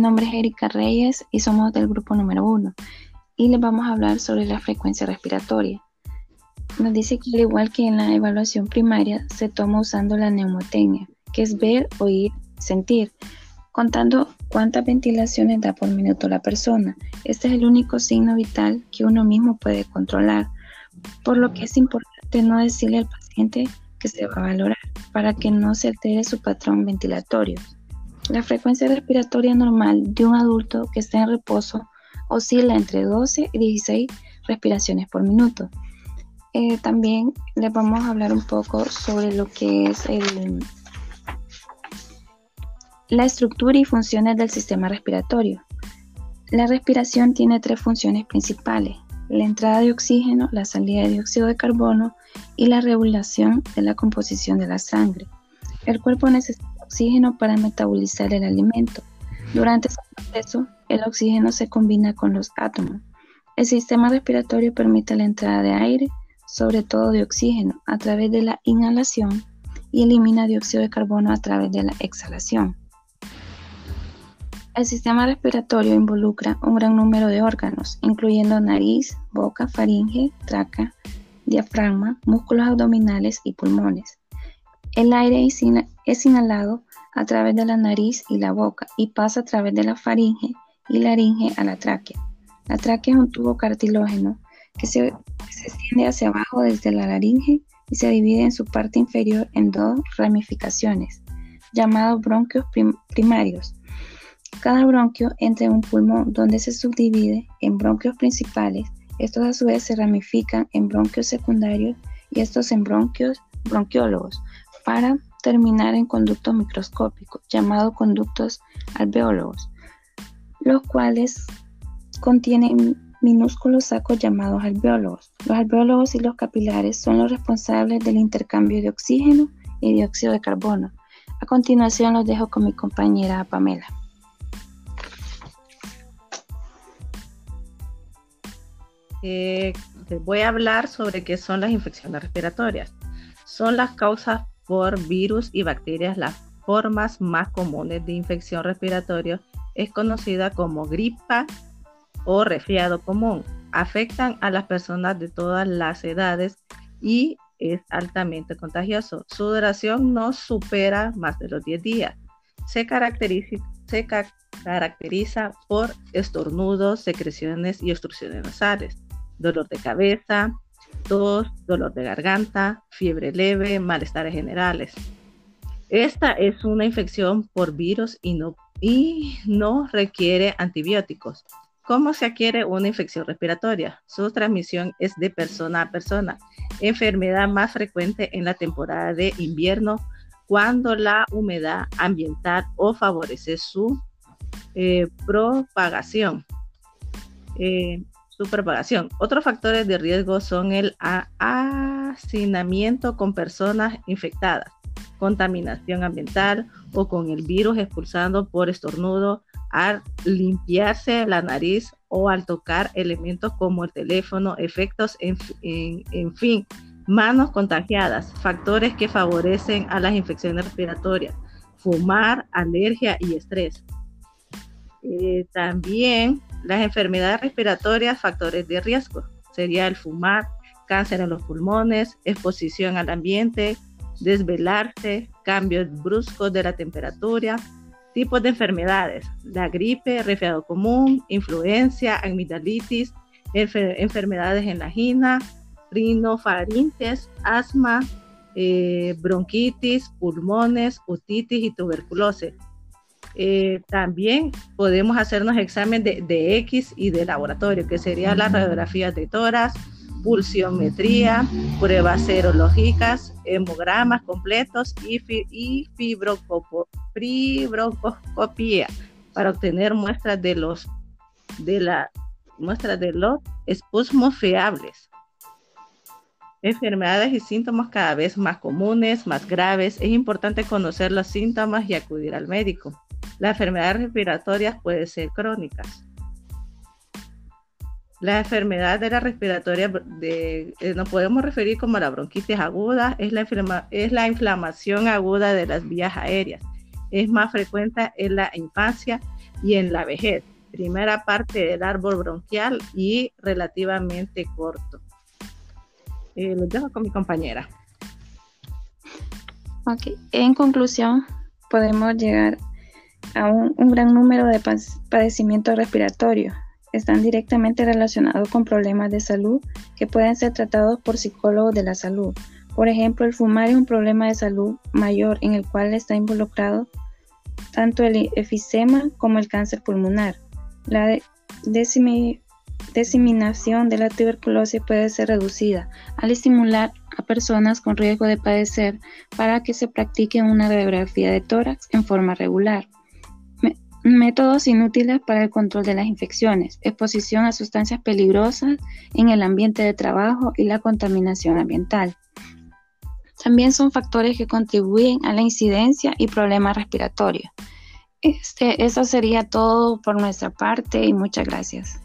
nombre es Erika Reyes y somos del grupo número uno y les vamos a hablar sobre la frecuencia respiratoria. Nos dice que al igual que en la evaluación primaria se toma usando la neumotecnia, que es ver, oír, sentir, contando cuántas ventilaciones da por minuto la persona. Este es el único signo vital que uno mismo puede controlar, por lo que es importante no decirle al paciente que se va a valorar para que no se altere su patrón ventilatorio. La frecuencia respiratoria normal de un adulto que está en reposo oscila entre 12 y 16 respiraciones por minuto. Eh, también les vamos a hablar un poco sobre lo que es la estructura y funciones del sistema respiratorio. La respiración tiene tres funciones principales, la entrada de oxígeno, la salida de dióxido de carbono y la regulación de la composición de la sangre. El cuerpo necesita oxígeno para metabolizar el alimento. Durante ese proceso, el oxígeno se combina con los átomos. El sistema respiratorio permite la entrada de aire, sobre todo de oxígeno, a través de la inhalación y elimina dióxido de carbono a través de la exhalación. El sistema respiratorio involucra un gran número de órganos, incluyendo nariz, boca, faringe, traca, diafragma, músculos abdominales y pulmones. El aire es inhalado a través de la nariz y la boca y pasa a través de la faringe y laringe a la tráquea. La tráquea es un tubo cartilógeno que se, extiende hacia abajo desde la laringe y se divide en su parte inferior en dos ramificaciones, llamados bronquios primarios. Cada bronquio entra en un pulmón donde se subdivide en bronquios principales. Estos a su vez se ramifican en bronquios secundarios y estos en bronquios bronquiólogos para terminar en conductos microscópicos llamados conductos alveólogos, los cuales contienen minúsculos sacos llamados alveólogos. Los alveólogos y los capilares son los responsables del intercambio de oxígeno y dióxido de carbono. A continuación los dejo con mi compañera Pamela. Eh, les voy a hablar sobre qué son las infecciones respiratorias. Son las causas por virus y bacterias. Las formas más comunes de infección respiratoria es conocida como gripa o resfriado común. Afectan a las personas de todas las edades y es altamente contagioso. Su duración no supera más de los 10 días. Se caracteriza, caracteriza por estornudos, secreciones y obstrucciones nasales dolor de cabeza, dolor de garganta, fiebre leve, malestares generales. Esta es una infección por virus y no, y no requiere antibióticos. ¿Cómo se adquiere una infección respiratoria? Su transmisión es de persona a persona. Enfermedad más frecuente en la temporada de invierno cuando la humedad ambiental o favorece su eh, propagación. Eh, propagación. Otros factores de riesgo son el hacinamiento con personas infectadas, contaminación ambiental o con el virus expulsando por estornudo al limpiarse la nariz o al tocar elementos como el teléfono, efectos, en, fin, manos contagiadas, factores que favorecen a las infecciones respiratorias, fumar, alergia y estrés. Eh, también las enfermedades respiratorias, factores de riesgo, sería el fumar, cáncer en los pulmones, exposición al ambiente, desvelarse, cambios bruscos de la temperatura, tipos de enfermedades, la gripe, resfriado común, influencia, amigdalitis, enfermedades en la gina, rinofaringes, asma, eh, bronquitis, pulmones, otitis y tuberculosis. Eh, también podemos hacernos examen de, X y de laboratorio, que sería la radiografía de toras, pulsiometría, pruebas serológicas, hemogramas completos y, y fibrocopia para obtener muestras de los de la muestras de los espusmos fiables. Enfermedades y síntomas cada vez más comunes, más graves. Es importante conocer los síntomas y acudir al médico. Las enfermedades respiratorias pueden ser crónicas. La enfermedad de la respiratoria de, eh, nos podemos referir como la bronquitis aguda, es la, inflamación aguda de las vías aéreas. Es más frecuente en la infancia, y en la vejez. Primera parte del árbol bronquial y relativamente corto. Eh, dejo con mi compañera. Ok, en conclusión, podemos llegar a un, gran número de padecimientos respiratorios. Están directamente relacionados con problemas de salud que pueden ser tratados por psicólogos de la salud. Por ejemplo, el fumar es un problema de salud mayor en el cual está involucrado tanto el efisema como el cáncer pulmonar. La diseminación de la tuberculosis puede ser reducida al estimular a personas con riesgo de padecer para que se practique una radiografía de tórax en forma regular. Métodos inútiles para el control de las infecciones, exposición a sustancias peligrosas en el ambiente de trabajo y la contaminación ambiental. También son factores que contribuyen a la incidencia y problemas respiratorios. Este, eso sería todo por nuestra parte y muchas gracias.